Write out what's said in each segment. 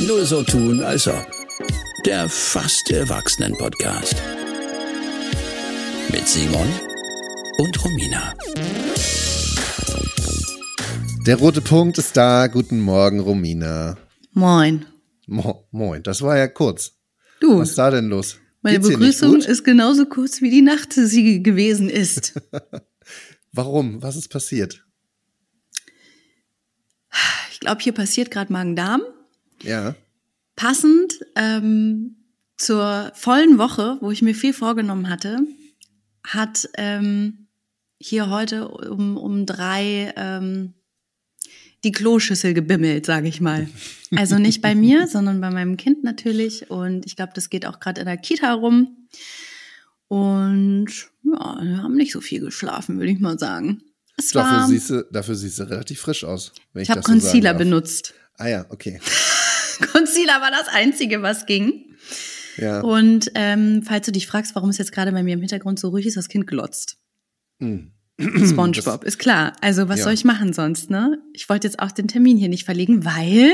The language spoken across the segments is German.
Nur so tun, als ob. Der fast Erwachsenen-Podcast. Mit Simon und Romina. Der rote Punkt ist da. Guten Morgen, Romina. Moin. Mo Moin, das war ja kurz. Du, Was ist da denn los? meine Geht's Begrüßung ist genauso kurz, wie die Nacht sie gewesen ist. Warum? Was ist passiert? Ich glaube, hier passiert gerade Magen-Darm. Ja. Passend ähm, zur vollen Woche, wo ich mir viel vorgenommen hatte, hat ähm, hier heute um, um drei ähm, die Kloschüssel gebimmelt, sage ich mal. Also nicht bei mir, sondern bei meinem Kind natürlich. Und ich glaube, das geht auch gerade in der Kita rum. Und ja, wir haben nicht so viel geschlafen, würde ich mal sagen. Es Dafür war, siehst, du, dafür siehst du relativ frisch aus. Wenn ich ich habe das so Concealer darf. benutzt. Ah ja, okay. Concealer war das Einzige, was ging. Ja. Und ähm, falls du dich fragst, warum es jetzt gerade bei mir im Hintergrund so ruhig ist, das Kind glotzt. Hm. SpongeBob, ist klar. Also was Ja. soll ich machen sonst, ne? Ich wollte jetzt auch den Termin hier nicht verlegen, weil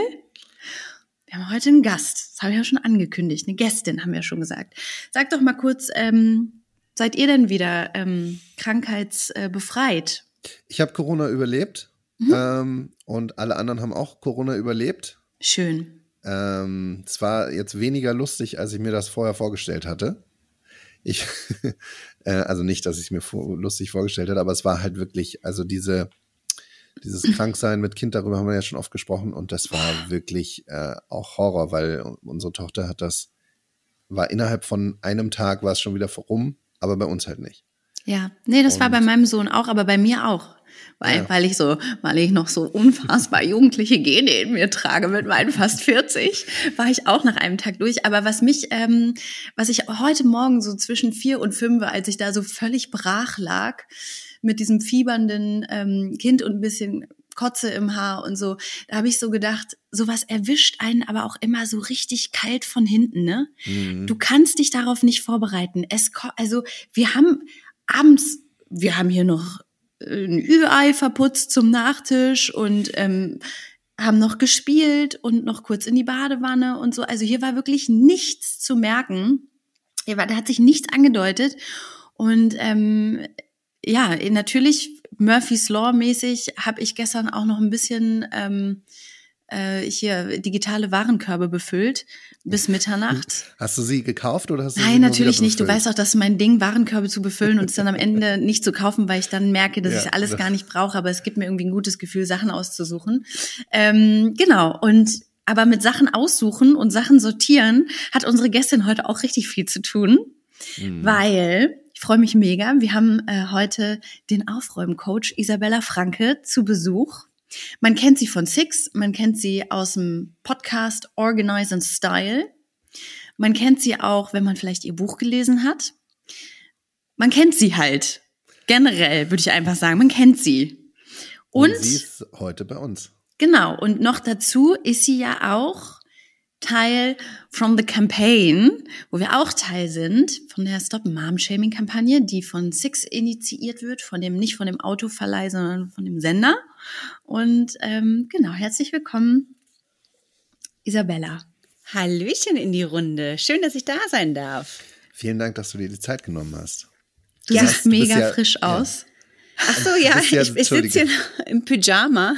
wir haben heute einen Gast. Das habe ich ja schon angekündigt. Eine Gästin, haben wir ja schon gesagt. Sag doch mal kurz, ähm, seid ihr denn wieder ähm, krankheitsbefreit? Ich habe Corona überlebt Mhm. ähm, und alle anderen haben auch Corona überlebt. Schön. Ähm, es war jetzt weniger lustig, als ich mir das vorher vorgestellt hatte. Ich, äh, also nicht, dass ich es mir vor, lustig vorgestellt hatte, aber es war halt wirklich, also diese, dieses Kranksein mit Kind, darüber haben wir ja schon oft gesprochen und das war wirklich äh, auch Horror, weil unsere Tochter hat das, war innerhalb von einem Tag war es schon wieder rum, aber bei uns halt nicht. Ja, nee, das war Und- bei meinem Sohn auch, aber bei mir auch. Weil, Ja. weil ich so, weil ich noch so unfassbar jugendliche Gene in mir trage mit meinen fast 40, war ich auch nach einem Tag durch. Aber was mich, ähm, was ich heute Morgen so zwischen vier und fünf, als ich da so völlig brach lag, mit diesem fiebernden ähm, Kind und ein bisschen Kotze im Haar und so, da habe ich so gedacht, sowas erwischt einen aber auch immer so richtig kalt von hinten, ne? Mhm. Du kannst dich darauf nicht vorbereiten. Es, also wir haben abends, wir haben hier noch äh, ein Ü-Ei verputzt zum Nachtisch und ähm, haben noch gespielt und noch kurz in die Badewanne und so. Also hier war wirklich nichts zu merken. Hier war, da hat sich nichts angedeutet. Und ähm, ja, natürlich Murphy's Law mäßig habe ich gestern auch noch ein bisschen ähm, äh, hier digitale Warenkörbe befüllt bis Mitternacht. Hast du sie gekauft oder hast du sie Nein, natürlich nicht. Du weißt auch, dass mein Ding Warenkörbe zu befüllen und es dann am Ende nicht zu kaufen, weil ich dann merke, dass Ja, ich alles das- gar nicht brauche. Aber es gibt mir irgendwie ein gutes Gefühl, Sachen auszusuchen. Ähm, genau. Und aber mit Sachen aussuchen und Sachen sortieren hat unsere Gästin heute auch richtig viel zu tun, Mhm. weil ich freue mich mega. Wir haben äh, heute den Aufräumcoach Isabella Franke zu Besuch. Man kennt sie von Six, man kennt sie aus dem Podcast Organize and Style. Man kennt sie auch, wenn man vielleicht ihr Buch gelesen hat. Man kennt sie halt. Generell würde ich einfach sagen, man kennt sie. Und, und sie ist heute bei uns. genau, und noch dazu ist sie ja auch Teil from the Campaign, wo wir auch Teil sind, von der Stop Mom Shaming Kampagne, die von Six initiiert wird, von dem, nicht von dem Autoverleih, sondern von dem Sender. Und ähm, genau, herzlich willkommen, Isabella. Hallöchen in die Runde. Schön, dass ich da sein darf. Vielen Dank, dass du dir die Zeit genommen hast. Du Ja, siehst du mega ja- frisch ja. Ach so, ja, ja- ich, ich sitze hier im Pyjama.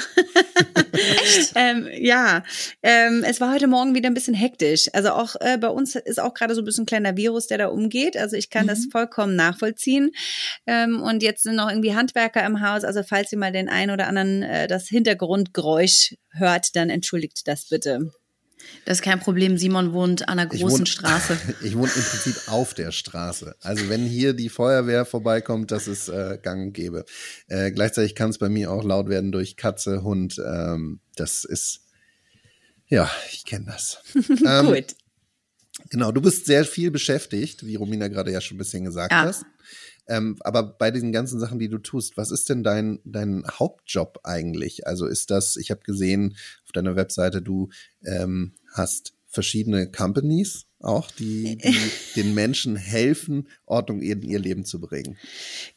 Echt? ähm, ja, ähm, es war heute Morgen wieder ein bisschen hektisch. Also auch äh, bei uns ist auch gerade so ein bisschen ein kleiner Virus, der da umgeht. Also ich kann Mhm. das vollkommen nachvollziehen. Ähm, und jetzt sind noch irgendwie Handwerker im Haus. Also falls ihr mal den einen oder anderen äh, das Hintergrundgeräusch hört, dann entschuldigt das bitte. Das ist kein Problem. Simon wohnt an einer großen wohne- Straße. Ich wohne im Prinzip auf der Straße. Also wenn hier die Feuerwehr vorbeikommt, das ist äh, gang und gäbe. Äh, gleichzeitig kann es bei mir auch laut werden durch Katze, Hund. Ähm, das ist, ja, ich kenne das. ähm, Gut. Genau, du bist sehr viel beschäftigt, wie Romina gerade ja schon ein bisschen gesagt Ja. hast. Ähm, aber bei diesen ganzen Sachen, die du tust, was ist denn dein, dein Hauptjob eigentlich? Also ist das, ich habe gesehen auf deiner Webseite, du ähm, hast verschiedene Companies auch, die, die den Menschen helfen, Ordnung in ihr Leben zu bringen.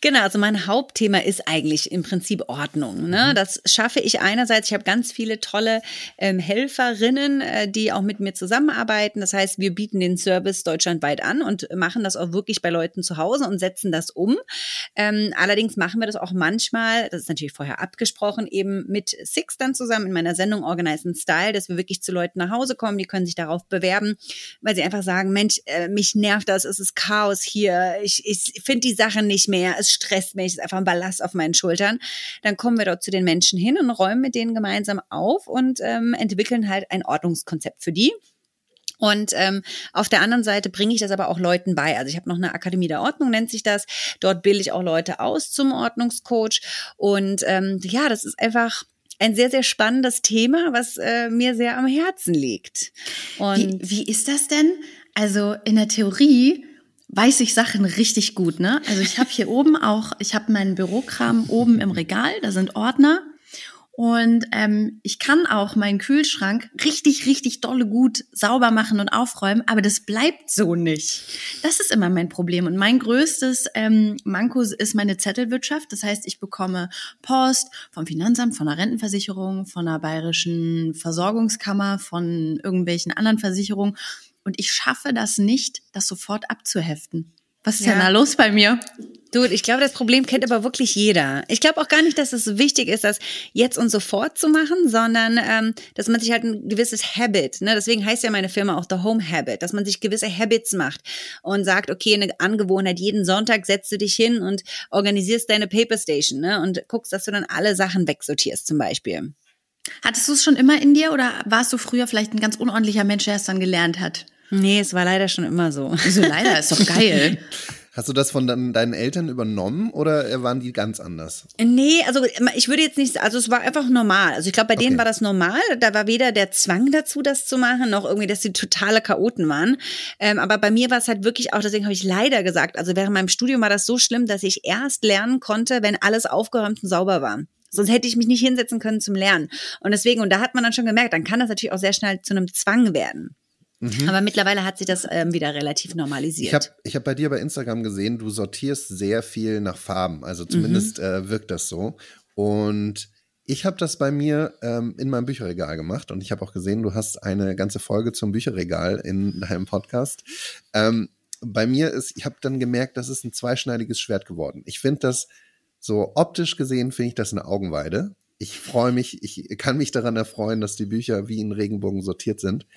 Genau, also mein Hauptthema ist eigentlich im Prinzip Ordnung. Ne? Mhm. Das schaffe ich einerseits. Ich habe ganz viele tolle ähm, Helferinnen, äh, die auch mit mir zusammenarbeiten. Das heißt, wir bieten den Service deutschlandweit an und machen das auch wirklich bei Leuten zu Hause und setzen das um. Ähm, allerdings machen wir das auch manchmal, das ist natürlich vorher abgesprochen, eben mit Six dann zusammen in meiner Sendung Organize in Style, dass wir wirklich zu Leuten nach Hause kommen, die können sich darauf bewerben, weil sie einfach sagen, Mensch, äh, mich nervt das, es ist Chaos hier, ich, ich finde die Sache nicht mehr, es stresst mich, es ist einfach ein Ballast auf meinen Schultern. Dann kommen wir dort zu den Menschen hin und räumen mit denen gemeinsam auf und ähm, entwickeln halt ein Ordnungskonzept für die. Und ähm, auf der anderen Seite bringe ich das aber auch Leuten bei. Also ich habe noch eine Akademie der Ordnung, nennt sich das. Dort bilde ich auch Leute aus zum Ordnungscoach. Und ähm, ja, das ist einfach ein sehr, sehr spannendes Thema, was äh, mir sehr am Herzen liegt. Und wie, wie ist das denn? Also in der Theorie weiß ich Sachen richtig gut, ne? Also ich habe hier oben auch, ich habe meinen Bürokram oben im Regal, da sind Ordner und ähm, ich kann auch meinen Kühlschrank richtig, richtig dolle gut sauber machen und aufräumen, aber das bleibt so nicht. Das ist immer mein Problem. Und mein größtes ähm, Manko ist meine Zettelwirtschaft. Das heißt, ich bekomme Post vom Finanzamt, von der Rentenversicherung, von der bayerischen Versorgungskammer, von irgendwelchen anderen Versicherungen. Und ich schaffe das nicht, das sofort abzuheften. Was ist ja. denn da los bei mir? Du, ich glaube, das Problem kennt aber wirklich jeder. Ich glaube auch gar nicht, dass es wichtig ist, das jetzt und sofort zu machen, sondern ähm, dass man sich halt ein gewisses Habit, ne? deswegen heißt ja meine Firma auch The Home Habit, dass man sich gewisse Habits macht und sagt, okay, eine Angewohnheit, jeden Sonntag setzt du dich hin und organisierst deine Paper Station ne? und guckst, dass du dann alle Sachen wegsortierst zum Beispiel. Hattest du es schon immer in dir oder warst du früher vielleicht ein ganz unordentlicher Mensch, der es dann gelernt hat? Nee, es war leider schon immer so. Wieso leider? Ist doch geil. Hast du das von deinen Eltern übernommen oder waren die ganz anders? Nee, also ich würde jetzt nicht, also es war einfach normal. Also ich glaube, bei denen war das normal. Da war weder der Zwang dazu, das zu machen, noch irgendwie, dass sie totale Chaoten waren. Ähm, aber bei mir war es halt wirklich auch, deswegen habe ich leider gesagt, also während meinem Studium war das so schlimm, dass ich erst lernen konnte, wenn alles aufgeräumt und sauber war. Sonst hätte ich mich nicht hinsetzen können zum Lernen. Und deswegen, und da hat man dann schon gemerkt, dann kann das natürlich auch sehr schnell zu einem Zwang werden. Mhm. Aber mittlerweile hat sich das ähm, wieder relativ normalisiert. Ich habe ich hab bei dir bei Instagram gesehen, du sortierst sehr viel nach Farben. Also zumindest mhm. äh, wirkt das so. Und ich habe das bei mir ähm, in meinem Bücherregal gemacht und ich habe auch gesehen, du hast eine ganze Folge zum Bücherregal in deinem Podcast. Ähm, bei mir ist, ich habe dann gemerkt, das ist ein zweischneidiges Schwert geworden. Ich finde das so optisch gesehen, finde ich das eine Augenweide. Ich freue mich, ich kann mich daran erfreuen, dass die Bücher wie in Regenbogen sortiert sind.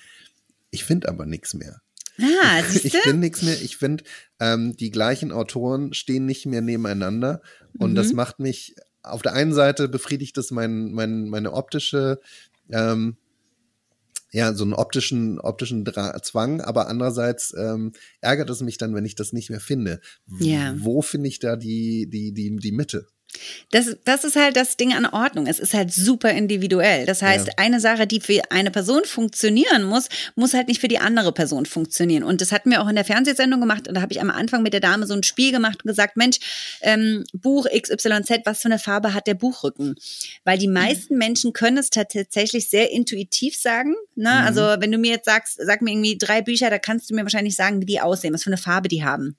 Ich finde aber nichts mehr. Ah, ich finde nichts mehr. Ich finde, ähm, die gleichen Autoren stehen nicht mehr nebeneinander. Und mhm. das macht mich, auf der einen Seite befriedigt es mein, mein, meine optische, ähm, ja, so einen optischen, optischen Dra Zwang, aber andererseits ähm, ärgert es mich dann, wenn ich das nicht mehr finde. Ja. Wo finde ich da die, die, die, die Mitte? Das, das ist halt das Ding an Ordnung. Es ist halt super individuell. Das heißt, ja. eine Sache, die für eine Person funktionieren muss, muss halt nicht für die andere Person funktionieren. Und das hatten wir auch in der Fernsehsendung gemacht. Und da habe ich am Anfang mit der Dame so ein Spiel gemacht und gesagt, Mensch, ähm, Buch XYZ, was für eine Farbe hat der Buchrücken? Weil die meisten mhm. Menschen können es tatsächlich sehr intuitiv sagen. Ne? Mhm. Also wenn du mir jetzt sagst, sag mir irgendwie drei Bücher, da kannst du mir wahrscheinlich sagen, wie die aussehen, was für eine Farbe die haben.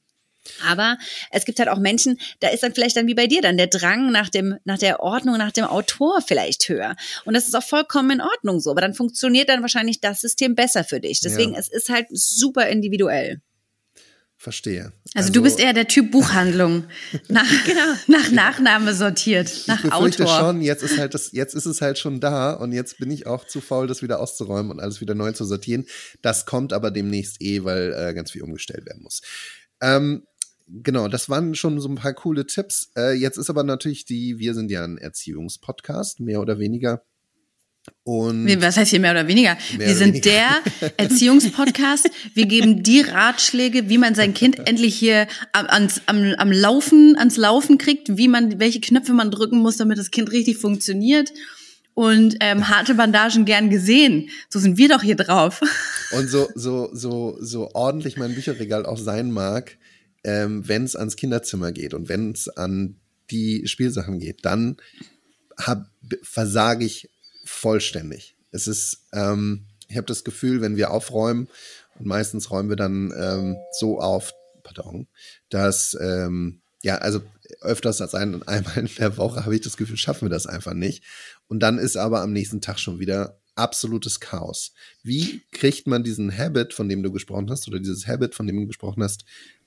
Aber es gibt halt auch Menschen, da ist dann vielleicht dann wie bei dir dann der Drang nach dem, nach der Ordnung, nach dem Autor vielleicht höher. Und das ist auch vollkommen in Ordnung so. Aber dann funktioniert dann wahrscheinlich das System besser für dich. Deswegen, ja. es ist halt super individuell. Verstehe. Also, also, du bist eher der Typ Buchhandlung. Nach, genau, nach Nachname sortiert, nach ich Autor. schon, jetzt ist halt das, jetzt ist es halt schon da und jetzt bin ich auch zu faul, das wieder auszuräumen und alles wieder neu zu sortieren. Das kommt aber demnächst eh, weil äh, ganz viel umgestellt werden muss. Ähm, genau, das waren schon so ein paar coole Tipps. Äh, jetzt ist aber natürlich die, wir sind ja ein Erziehungspodcast, mehr oder weniger. Und Was heißt hier mehr oder weniger? Mehr wir sind weniger. der Erziehungspodcast. Wir geben die Ratschläge, wie man sein Kind endlich hier ans, am, am Laufen, ans Laufen kriegt, wie man, welche Knöpfe man drücken muss, damit das Kind richtig funktioniert. Und ähm, harte Bandagen gern gesehen. So sind wir doch hier drauf. Und so, so, so, so ordentlich mein Bücherregal auch sein mag, ähm, wenn es ans Kinderzimmer geht und wenn es an die Spielsachen geht, dann hab, versage ich vollständig. Es ist, ähm, Ich habe das Gefühl, wenn wir aufräumen, und meistens räumen wir dann ähm, so auf, pardon, dass, ähm, ja, also öfters als ein, einmal in der Woche habe ich das Gefühl, schaffen wir das einfach nicht. Und dann ist aber am nächsten Tag schon wieder absolutes Chaos. Wie kriegt man diesen Habit, von dem du gesprochen hast, oder dieses Habit, von dem du gesprochen hast,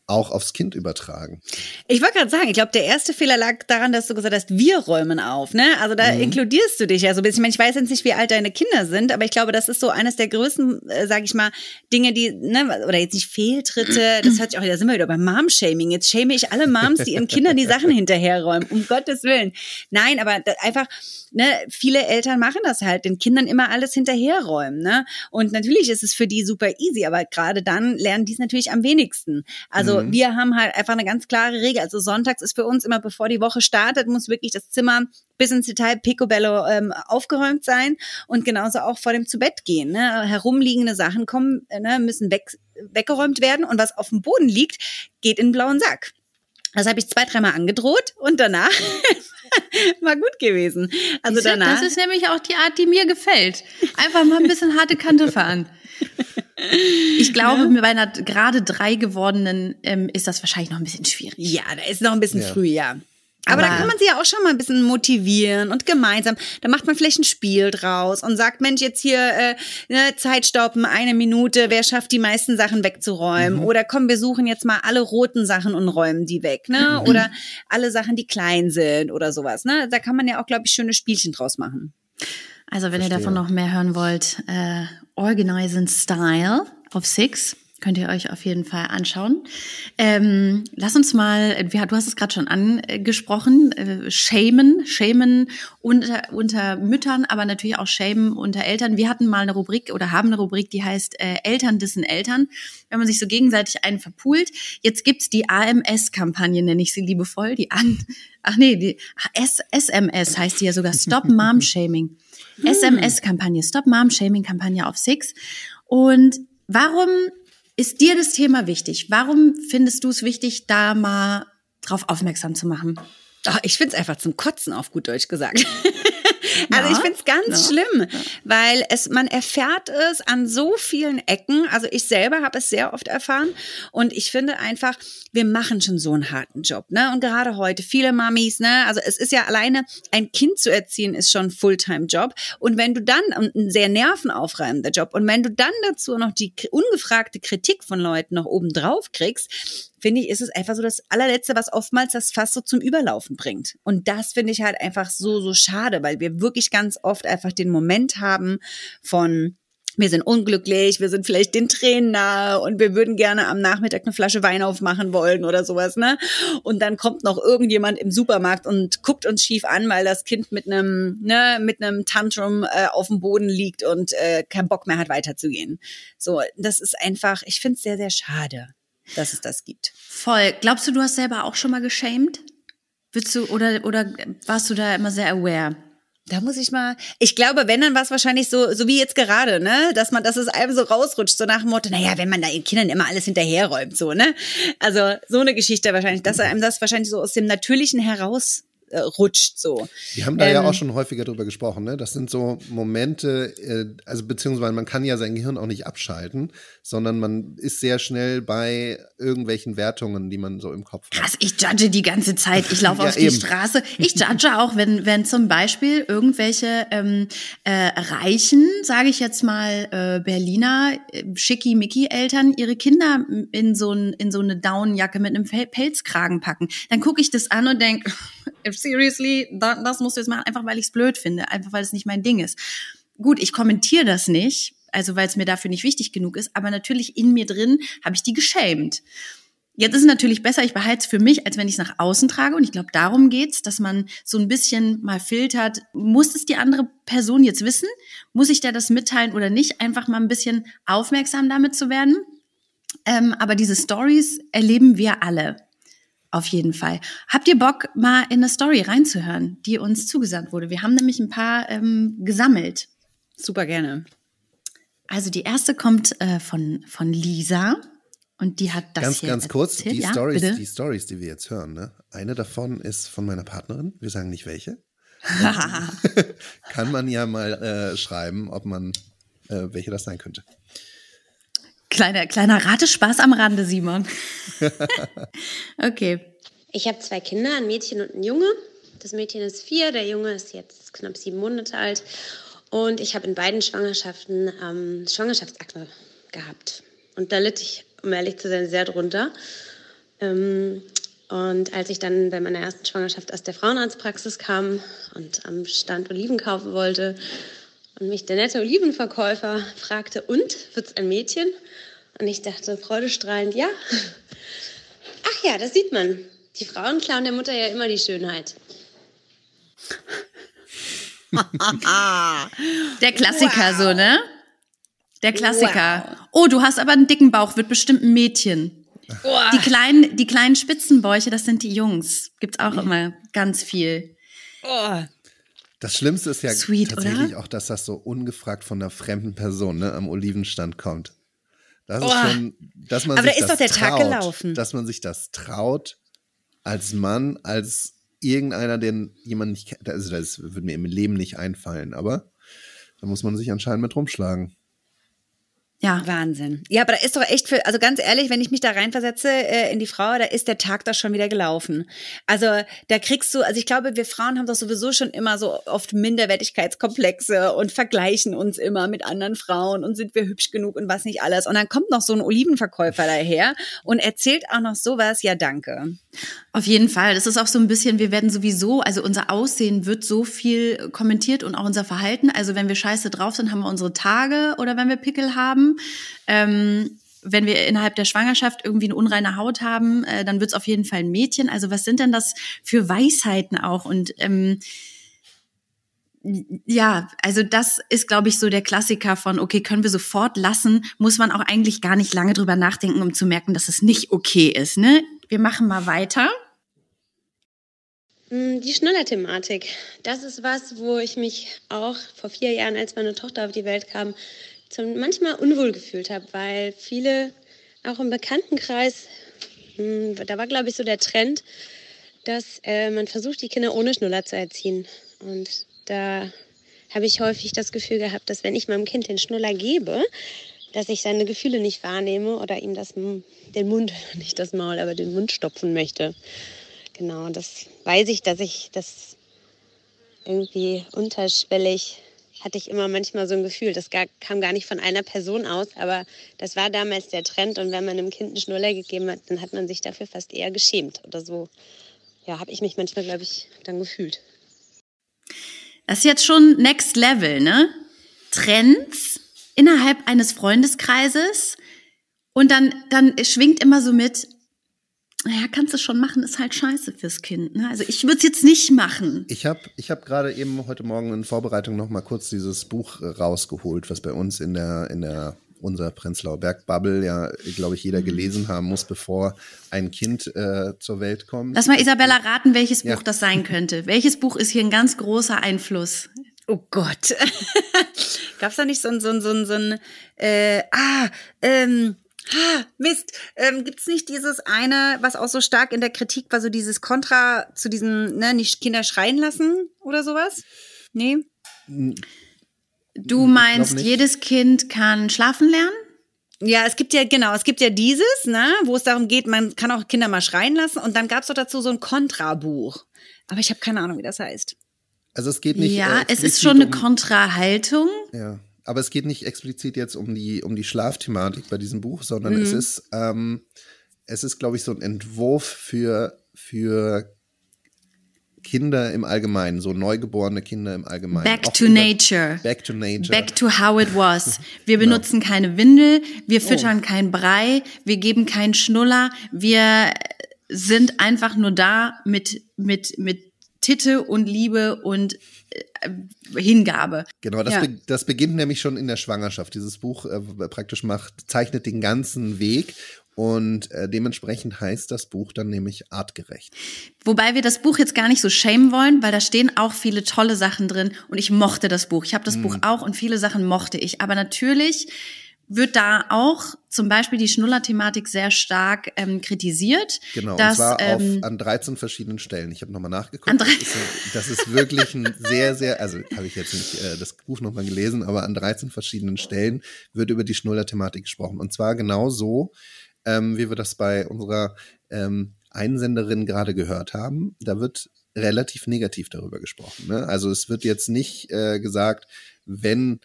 auch aufs Kind übertragen. Ich wollte gerade sagen, ich glaube, der erste Fehler lag daran, dass du gesagt hast, wir räumen auf, ne? Also da mhm. inkludierst du dich ja so ein bisschen. Ich, meine, ich weiß jetzt nicht, wie alt deine Kinder sind, aber ich glaube, das ist so eines der größten, äh, sage ich mal, Dinge, die, ne, oder jetzt nicht Fehltritte, das hört sich auch, da sind wir wieder beim Mom-Shaming. Jetzt shame ich alle Moms, die ihren Kindern die Sachen hinterherräumen, um Gottes Willen. Nein, aber einfach, ne, viele Eltern machen das halt, den Kindern immer alles hinterherräumen, ne? Und natürlich ist es für die super easy, aber gerade dann lernen die es natürlich am wenigsten. Also mhm. wir haben halt einfach eine ganz klare Regel. Also sonntags ist für uns immer, bevor die Woche startet, muss wirklich das Zimmer bis ins Detail picobello ähm, aufgeräumt sein und genauso auch vor dem zu Bett gehen. Ne? Herumliegende Sachen kommen, äh, ne, müssen weg, weggeräumt werden und was auf dem Boden liegt, geht in den blauen Sack. Das habe ich zwei, dreimal angedroht und danach war gut gewesen. Also danach. Das ist nämlich auch die Art, die mir gefällt. Einfach mal ein bisschen harte Kante fahren. Ich glaube, ja. bei einer gerade drei gewordenen ähm, ist das wahrscheinlich noch ein bisschen schwierig. Ja, da ist noch ein bisschen ja. früh, ja. Aber, Aber da kann man sie ja auch schon mal ein bisschen motivieren und gemeinsam. Da macht man vielleicht ein Spiel draus und sagt, Mensch, jetzt hier äh, ne, Zeit stoppen, eine Minute, wer schafft die meisten Sachen wegzuräumen? Mhm. Oder komm, wir suchen jetzt mal alle roten Sachen und räumen die weg, ne? Mhm. Oder alle Sachen, die klein sind oder sowas. Ne? Da kann man ja auch, glaube ich, schöne Spielchen draus machen. Also wenn Verstehe. ihr davon noch mehr hören wollt, äh, Organize Style auf Six Könnt ihr euch auf jeden Fall anschauen. Ähm, lass uns mal, du hast es gerade schon angesprochen, äh, shamen, shamen unter, unter Müttern, aber natürlich auch shamen unter Eltern. Wir hatten mal eine Rubrik oder haben eine Rubrik, die heißt äh, Eltern dissen Eltern, wenn man sich so gegenseitig einen verpult. Jetzt gibt's die AMS-Kampagne, nenne ich sie liebevoll, die an, ach nee, die S SMS heißt die ja sogar, Stop Mom Shaming. SMS-Kampagne, Stop Mom Shaming Kampagne auf Six. Und warum ist dir das Thema wichtig? Warum findest du es wichtig, da mal drauf aufmerksam zu machen? Oh, ich finde es einfach zum Kotzen auf gut Deutsch gesagt. Also ich finde es ganz ja, schlimm, weil es, man erfährt es an so vielen Ecken. Also ich selber habe es sehr oft erfahren und ich finde einfach, wir machen schon so einen harten Job, ne? Und gerade heute viele Mamis, ne? Also es ist ja alleine ein Kind zu erziehen ist schon ein Fulltime-Job und wenn du dann ein sehr nervenaufreibender Job und wenn du dann dazu noch die ungefragte Kritik von Leuten noch oben drauf kriegst, finde ich, ist es einfach so das allerletzte, was oftmals das Fass so zum Überlaufen bringt. Und das finde ich halt einfach so, so schade, weil wir wirklich ganz oft einfach den Moment haben von, wir sind unglücklich, wir sind vielleicht den Tränen nahe und wir würden gerne am Nachmittag eine Flasche Wein aufmachen wollen oder sowas, ne? Und dann kommt noch irgendjemand im Supermarkt und guckt uns schief an, weil das Kind mit einem, ne, mit einem Tantrum äh, auf dem Boden liegt und äh, keinen Bock mehr hat, weiterzugehen. So, das ist einfach, ich finde es sehr, sehr schade dass es das gibt. Voll. Glaubst du, du hast selber auch schon mal geschämt? Willst du oder oder warst du da immer sehr aware? Da muss ich mal, ich glaube, wenn dann war es wahrscheinlich so, so wie jetzt gerade, ne, dass man, dass es einem so rausrutscht, so nach dem Motto, naja, wenn man da den Kindern immer alles hinterherräumt, so, ne? Also, so eine Geschichte wahrscheinlich, dass einem das wahrscheinlich so aus dem Natürlichen heraus äh, rutscht so. Wir haben da ähm, ja auch schon häufiger drüber gesprochen, ne? Das sind so Momente, äh, also beziehungsweise man kann ja sein Gehirn auch nicht abschalten, sondern man ist sehr schnell bei irgendwelchen Wertungen, die man so im Kopf hat. Krass, ich judge die ganze Zeit. Ich laufe ja, auf die eben. Straße. Ich judge auch, wenn, wenn zum Beispiel irgendwelche ähm, äh, reichen, sage ich jetzt mal, äh, Berliner äh, Schicki-Micki-Eltern ihre Kinder in so, ein, in so eine Daunenjacke mit einem Pelzkragen packen. Dann gucke ich das an und denke, seriously, das musst du jetzt machen, einfach weil ich es blöd finde, einfach weil es nicht mein Ding ist. Gut, ich kommentiere das nicht, also weil es mir dafür nicht wichtig genug ist, aber natürlich in mir drin habe ich die geschämt. Jetzt ist es natürlich besser, ich behalte es für mich, als wenn ich es nach außen trage. Und ich glaube, darum geht's, dass man so ein bisschen mal filtert, muss es die andere Person jetzt wissen? Muss ich der das mitteilen oder nicht? Einfach mal ein bisschen aufmerksam damit zu werden. Ähm, aber diese Stories erleben wir alle. Auf jeden Fall. Habt ihr Bock, mal in eine Story reinzuhören, die uns zugesandt wurde? Wir haben nämlich ein paar ähm, gesammelt. Super gerne. Also die erste kommt äh, von, von Lisa und die hat das ganz, hier Ganz kurz, die, ja, Stories, die Stories, die wir jetzt hören, ne? eine davon ist von meiner Partnerin. Wir sagen nicht welche. Kann man ja mal äh, schreiben, ob man äh, welche das sein könnte. Kleiner, kleiner Ratespaß am Rande, Simon. okay. Ich habe zwei Kinder, ein Mädchen und ein Junge. Das Mädchen ist vier, der Junge ist jetzt knapp sieben Monate alt. Und ich habe in beiden Schwangerschaften ähm, Schwangerschaftsakne gehabt. Und da litt ich, um ehrlich zu sein, sehr drunter. Ähm, und als ich dann bei meiner ersten Schwangerschaft aus der Frauenarztpraxis kam und am Stand Oliven kaufen wollte und mich der nette Olivenverkäufer fragte, und, wird's ein Mädchen? Und ich dachte freudestrahlend, ja. Ach ja, das sieht man. Die Frauen klauen der Mutter ja immer die Schönheit. Der Klassiker wow. so, ne? Der Klassiker. Wow. Oh, du hast aber einen dicken Bauch, wird bestimmt ein Mädchen. Wow. Die kleinen, die kleinen Spitzenbäuche, das sind die Jungs. Gibt's auch immer ganz viel. Oh. Das Schlimmste ist ja Sweet, tatsächlich oder? auch, dass das so ungefragt von einer fremden Person ne, am Olivenstand kommt. Das ist schon, dass man Aber sich da ist das doch der traut, Tag gelaufen. Dass man sich das traut, als Mann, als irgendeiner, den jemand nicht kennt. Also das würde mir im Leben nicht einfallen, aber da muss man sich anscheinend mit rumschlagen. Ja. Wahnsinn. Ja, aber da ist doch echt für, also ganz ehrlich, wenn ich mich da reinversetze äh, in die Frau, da ist der Tag da schon wieder gelaufen. Also da kriegst du, also ich glaube, wir Frauen haben doch sowieso schon immer so oft Minderwertigkeitskomplexe und vergleichen uns immer mit anderen Frauen und sind wir hübsch genug und was nicht alles. Und dann kommt noch so ein Olivenverkäufer daher und erzählt auch noch sowas, ja danke. Auf jeden Fall. Das ist auch so ein bisschen, wir werden sowieso, also unser Aussehen wird so viel kommentiert und auch unser Verhalten. Also wenn wir scheiße drauf sind, haben wir unsere Tage oder wenn wir Pickel haben. Ähm, wenn wir innerhalb der Schwangerschaft irgendwie eine unreine Haut haben, äh, dann wird es auf jeden Fall ein Mädchen. Also was sind denn das für Weisheiten auch? Und ähm, ja, also das ist, glaube ich, so der Klassiker von, okay, können wir sofort lassen, muss man auch eigentlich gar nicht lange drüber nachdenken, um zu merken, dass es nicht okay ist. Ne? Wir machen mal weiter. Mm, die Schnuller-Thematik, das ist was, wo ich mich auch vor vier Jahren, als meine Tochter auf die Welt kam, manchmal unwohl gefühlt habe, weil viele, auch im Bekanntenkreis, mm, da war, glaube ich, so der Trend, dass äh, man versucht, die Kinder ohne Schnuller zu erziehen. Und da habe ich häufig das Gefühl gehabt, dass wenn ich meinem Kind den Schnuller gebe, dass ich seine Gefühle nicht wahrnehme oder ihm das, den Mund, nicht das Maul, aber den Mund stopfen möchte. Genau, das weiß ich, dass ich das irgendwie unterschwellig hatte ich immer manchmal so ein Gefühl, das gar, kam gar nicht von einer Person aus, aber das war damals der Trend und wenn man einem Kind einen Schnuller gegeben hat, dann hat man sich dafür fast eher geschämt oder so. Ja, habe ich mich manchmal, glaube ich, dann gefühlt. Das ist jetzt schon Next Level, ne? Trends innerhalb eines Freundeskreises und dann, dann schwingt immer so mit, naja, kannst du schon machen, ist halt scheiße fürs Kind. Ne? Also ich würde es jetzt nicht machen. Ich habe ich hab gerade eben heute Morgen in Vorbereitung noch mal kurz dieses Buch rausgeholt, was bei uns in der, in der unser Prenzlauer Berg-Bubble ja, glaube ich, jeder gelesen haben muss, bevor ein Kind äh, zur Welt kommt. Lass mal Isabella raten, welches Buch ja. das sein könnte. Welches Buch ist hier ein ganz großer Einfluss? Oh Gott. Gab es da nicht so ein, so ein, so ein, so ein äh, ah, ähm, Ha, Mist, ähm, gibt nicht dieses eine, was auch so stark in der Kritik war, so dieses Kontra zu diesem, ne, nicht Kinder schreien lassen oder sowas? Nee? Du meinst, jedes Kind kann schlafen lernen? Ja, es gibt ja, genau, es gibt ja dieses, ne, wo es darum geht, man kann auch Kinder mal schreien lassen und dann gab es doch dazu so ein Kontrabuch. Aber ich habe keine Ahnung, wie das heißt. Also es geht nicht. Ja, äh, es ist schon eine um, Kontrahaltung. Ja, aber es geht nicht explizit jetzt um die um die Schlafthematik bei diesem Buch, sondern mhm. es ist ähm, es ist, glaube ich, so ein Entwurf für für Kinder im Allgemeinen, so neugeborene Kinder im Allgemeinen. Back to nature. Back to nature. Back to how it was. Wir genau. benutzen no. keine Windel, wir oh. füttern oh. kein Brei, wir geben keinen Schnuller, wir sind einfach nur da mit, mit, mit Titte und Liebe und äh, Hingabe. Genau, das, ja. be das beginnt nämlich schon in der Schwangerschaft. Dieses Buch äh, praktisch macht, zeichnet den ganzen Weg und äh, dementsprechend heißt das Buch dann nämlich artgerecht. Wobei wir das Buch jetzt gar nicht so schämen wollen, weil da stehen auch viele tolle Sachen drin und ich mochte das Buch. Ich habe das hm. Buch auch und viele Sachen mochte ich. Aber natürlich wird da auch zum Beispiel die Schnuller-Thematik sehr stark ähm, kritisiert. Genau, dass, und zwar auf, ähm, an 13 verschiedenen Stellen. Ich habe nochmal nachgeguckt. An das, 13 ist, das ist wirklich ein sehr, sehr, also habe ich jetzt nicht äh, das Buch nochmal gelesen, aber an 13 verschiedenen Stellen wird über die Schnuller-Thematik gesprochen. Und zwar genau so, ähm, wie wir das bei unserer ähm, Einsenderin gerade gehört haben. Da wird relativ negativ darüber gesprochen. Ne? Also es wird jetzt nicht äh, gesagt, wenn,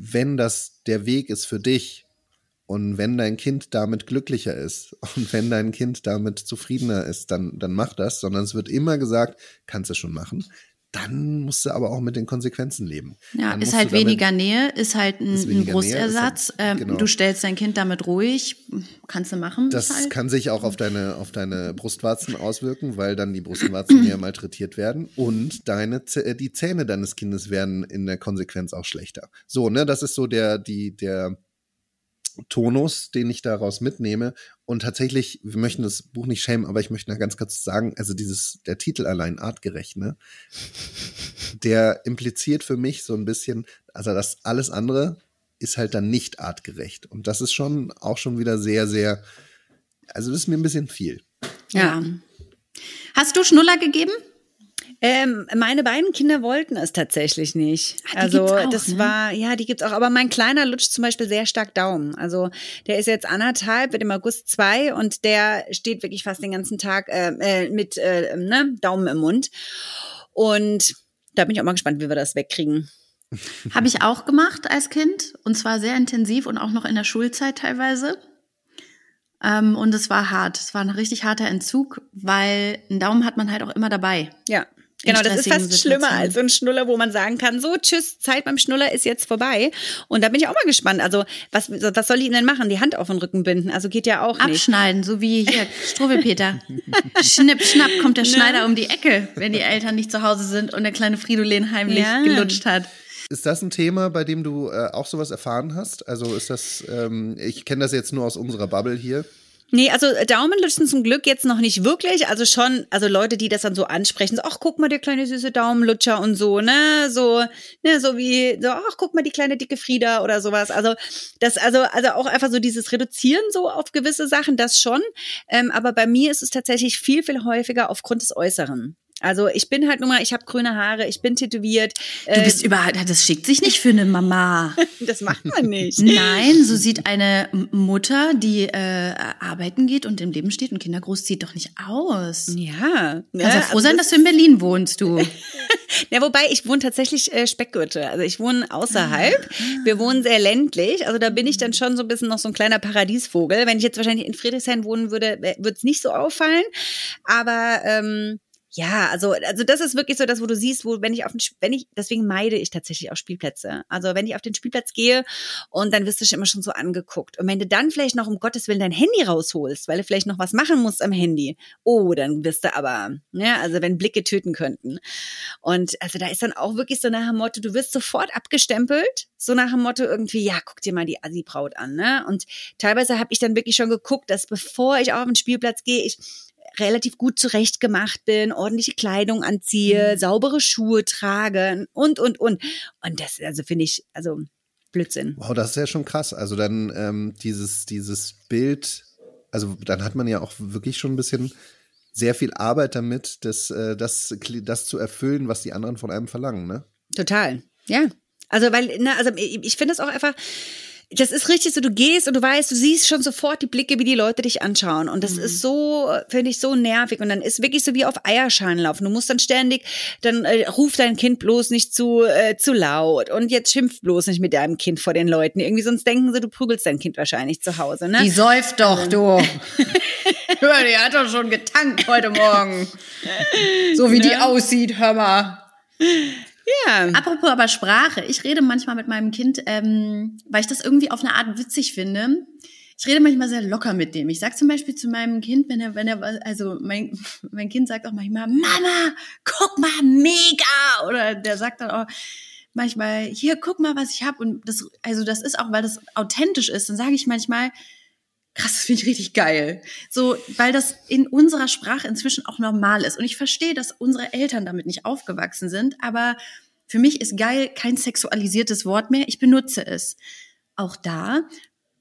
wenn das der Weg ist für dich, und wenn dein Kind damit glücklicher ist und wenn dein Kind damit zufriedener ist, dann, dann mach das, sondern es wird immer gesagt, kannst du schon machen. Dann musst du aber auch mit den Konsequenzen leben. Ja, ist halt weniger Nähe, ist halt ein, Ist ein Nähe, Brustersatz. ist halt- genau. Du stellst dein Kind damit ruhig, kannst du machen. Das halt. kann sich auch auf deine, auf deine Brustwarzen auswirken, weil dann die Brustwarzen mehr malträtiert werden und deine, äh, die Zähne deines Kindes werden in der Konsequenz auch schlechter. So, ne, das ist so der, die, der Tonus, den ich daraus mitnehme. Und tatsächlich, wir möchten das Buch nicht schämen, aber ich möchte noch ganz kurz sagen, also dieses, der Titel allein artgerecht? Der impliziert für mich so ein bisschen, also das alles andere ist halt dann nicht artgerecht. Und das ist schon auch schon wieder sehr, sehr, also das ist mir ein bisschen viel. ja. Hast du Schnuller gegeben? Ähm, meine beiden Kinder wollten es tatsächlich nicht. Die also auch, das ne? war, ja, die gibt's auch. Aber mein Kleiner lutscht zum Beispiel sehr stark Daumen. Also der ist jetzt anderthalb, wird im August zwei und der steht wirklich fast den ganzen Tag äh, äh, mit äh, ne, Daumen im Mund. Und da bin ich auch mal gespannt, wie wir das wegkriegen. Habe ich auch gemacht als Kind und zwar sehr intensiv und auch noch in der Schulzeit teilweise. Ähm, und es war hart. Es war ein richtig harter Entzug, weil einen Daumen hat man halt auch immer dabei. Ja. Genau, das ist fast schlimmer Situationen. als so ein Schnuller, wo man sagen kann, so, tschüss, Zeit beim Schnuller ist jetzt vorbei. Und da bin ich auch mal gespannt. Also, was, was soll ich denn machen? Die Hand auf den Rücken binden? Also geht ja auch nicht. Abschneiden, so wie hier Struwwelpeter. Schnipp, schnapp kommt der Schneider um die Ecke, wenn die Eltern nicht zu Hause sind und der kleine Fridolin heimlich Ja. gelutscht hat. Ist das ein Thema, bei dem du äh, auch sowas erfahren hast? Also ist das, ähm, ich kenne das jetzt nur aus unserer Bubble hier. Nee, also Daumenlutschen zum Glück jetzt noch nicht wirklich. Also schon, also Leute, die das dann so ansprechen, so, ach, guck mal, der kleine süße Daumenlutscher und so, ne? So, ne, so wie, so, ach, guck mal, die kleine dicke Frieda oder sowas. Also, das, also, also auch einfach so dieses Reduzieren so auf gewisse Sachen, das schon. Ähm, aber bei mir ist es tatsächlich viel, viel häufiger aufgrund des Äußeren. Also ich bin halt nun mal, ich habe grüne Haare, ich bin tätowiert. Du äh, bist überall, das schickt sich nicht für eine Mama. das macht man nicht. Nein, so sieht eine Mutter, die äh, arbeiten geht und im Leben steht und Kinder großzieht, doch nicht aus. Ja. Kannst ja ne? froh Also sein, dass du in Berlin wohnst, du. Ja, wobei ich wohne tatsächlich äh, Speckgürtel. Also ich wohne außerhalb. Wir wohnen sehr ländlich. Also da bin ich dann schon so ein bisschen noch so ein kleiner Paradiesvogel. Wenn ich jetzt wahrscheinlich in Friedrichshain wohnen würde, würde es nicht so auffallen. Aber ähm, ja, also, also das ist wirklich so das, wo du siehst, wo, wenn ich auf den, wenn ich, deswegen meide ich tatsächlich auch Spielplätze. Also wenn ich auf den Spielplatz gehe und dann wirst du schon immer schon so angeguckt. Und wenn du dann vielleicht noch um Gottes Willen dein Handy rausholst, weil du vielleicht noch was machen musst am Handy, oh, dann wirst du aber, ne, also wenn Blicke töten könnten. Und also da ist dann auch wirklich so nach dem Motto, du wirst sofort abgestempelt, so nach dem Motto irgendwie, ja, guck dir mal die Assi-Braut an, ne? Und teilweise habe ich dann wirklich schon geguckt, dass bevor ich auf den Spielplatz gehe, ich relativ gut zurecht gemacht bin, ordentliche Kleidung anziehe, saubere Schuhe trage und, und, und. Und das, also finde ich, also Blödsinn. Wow, das ist ja schon krass. Also dann ähm, dieses, dieses Bild, also dann hat man ja auch wirklich schon ein bisschen sehr viel Arbeit damit, das, äh, das, das zu erfüllen, was die anderen von einem verlangen, ne? Total. Ja. Also, weil, ne, also ich finde es auch einfach. Das ist richtig so, du gehst und du weißt, du siehst schon sofort die Blicke, wie die Leute dich anschauen. Und das ist so, finde ich, so nervig. Und dann ist wirklich so wie auf Eierschalen laufen. Du musst dann ständig, dann äh, ruf dein Kind bloß nicht zu, äh, zu laut. Und jetzt schimpf bloß nicht mit deinem Kind vor den Leuten. Irgendwie sonst denken sie, du prügelst dein Kind wahrscheinlich zu Hause. Ne? Die säuft doch, du. Hör, die hat doch schon getankt heute Morgen. So wie die aussieht, hör mal. Ja. Apropos aber Sprache. Ich rede manchmal mit meinem Kind, ähm, weil ich das irgendwie auf eine Art witzig finde. Ich rede manchmal sehr locker mit dem. Ich sag zum Beispiel zu meinem Kind, wenn er, wenn er, also mein, mein Kind sagt auch manchmal, Mama, guck mal, mega! Oder der sagt dann auch manchmal, hier, guck mal, was ich hab. Und das, also das ist auch, weil das authentisch ist, dann sage ich manchmal, krass, das finde ich richtig geil. So, weil das in unserer Sprache inzwischen auch normal ist. Und ich verstehe, dass unsere Eltern damit nicht aufgewachsen sind, aber für mich ist geil kein sexualisiertes Wort mehr. Ich benutze es. auch da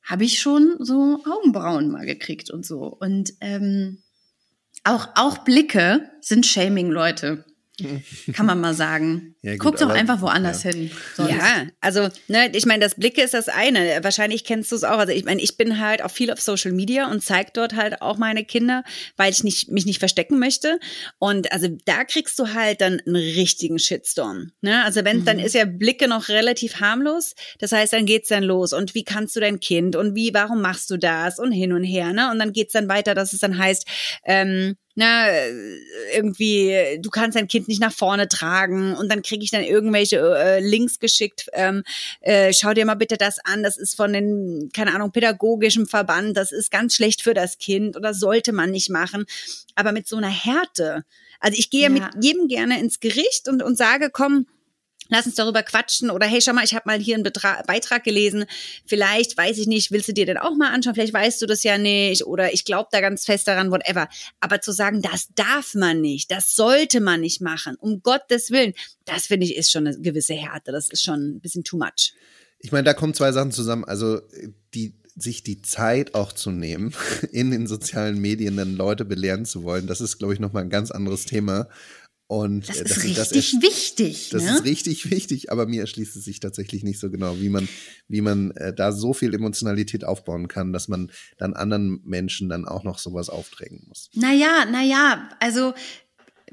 habe ich schon so Augenbrauen mal gekriegt und so. Und ähm, auch, auch Blicke sind Shaming, Leute. Kann man mal sagen. Ja, gut, Guck doch einfach woanders ja. hin. Sonst. Ja, also, ne, ich meine, das Blicke ist das eine. Wahrscheinlich kennst du es auch. Also, ich meine, ich bin halt auch viel auf Social Media und zeige dort halt auch meine Kinder, weil ich nicht, mich nicht verstecken möchte. Und also, da kriegst du halt dann einen richtigen Shitstorm. Ne? Also, wenn, mhm. dann ist ja Blicke noch relativ harmlos. Das heißt, dann geht's dann los. Und wie kannst du dein Kind? Und wie, warum machst du das? Und hin und her, ne? Und dann geht's dann weiter, dass es dann heißt, ähm, na, irgendwie, du kannst dein Kind nicht nach vorne tragen und dann kriege ich dann irgendwelche äh, Links geschickt. Ähm, äh, schau dir mal bitte das an, das ist von den, keine Ahnung, pädagogischen Verband, das ist ganz schlecht für das Kind oder sollte man nicht machen. Aber mit so einer Härte. Also ich gehe ja. mit jedem gerne ins Gericht und, und sage, komm, lass uns darüber quatschen oder hey, schau mal, ich habe mal hier einen Betra Beitrag gelesen, vielleicht, weiß ich nicht, willst du dir den auch mal anschauen, vielleicht weißt du das ja nicht oder ich glaube da ganz fest daran, whatever. Aber zu sagen, das darf man nicht, das sollte man nicht machen, um Gottes Willen, das finde ich ist schon eine gewisse Härte, das ist schon ein bisschen too much. Ich meine, da kommen zwei Sachen zusammen. Also die sich die Zeit auch zu nehmen, in den sozialen Medien dann Leute belehren zu wollen, das ist, glaube ich, nochmal ein ganz anderes Thema. Und das äh, ist das, richtig das wichtig. Das ne? ist richtig wichtig, aber mir erschließt es sich tatsächlich nicht so genau, wie man, wie man äh, da so viel Emotionalität aufbauen kann, dass man dann anderen Menschen dann auch noch sowas aufdrängen muss. Naja, naja, also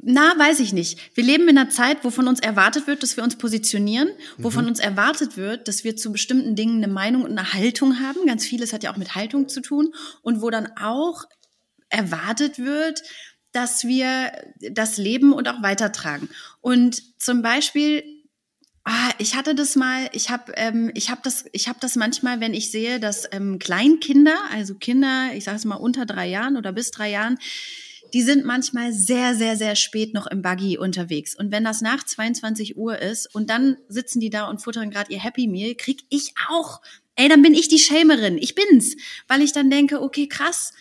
na, weiß ich nicht. Wir leben in einer Zeit, wo von uns erwartet wird, dass wir uns positionieren, wo mhm. von uns erwartet wird, dass wir zu bestimmten Dingen eine Meinung und eine Haltung haben. Ganz vieles hat ja auch mit Haltung zu tun. Und wo dann auch erwartet wird, dass wir das leben und auch weitertragen. Und zum Beispiel Ah, ich hatte das mal, ich habe ähm, ich hab das, ich hab das manchmal, wenn ich sehe, dass ähm, Kleinkinder, also Kinder, ich sage es mal unter drei Jahren oder bis drei Jahren, die sind manchmal sehr, sehr, sehr spät noch im Buggy unterwegs. Und wenn das nach 22 Uhr ist und dann sitzen die da und futtern gerade ihr Happy Meal, krieg ich auch, ey, dann bin ich die Schämerin. Ich bin's, weil ich dann denke, okay, krass,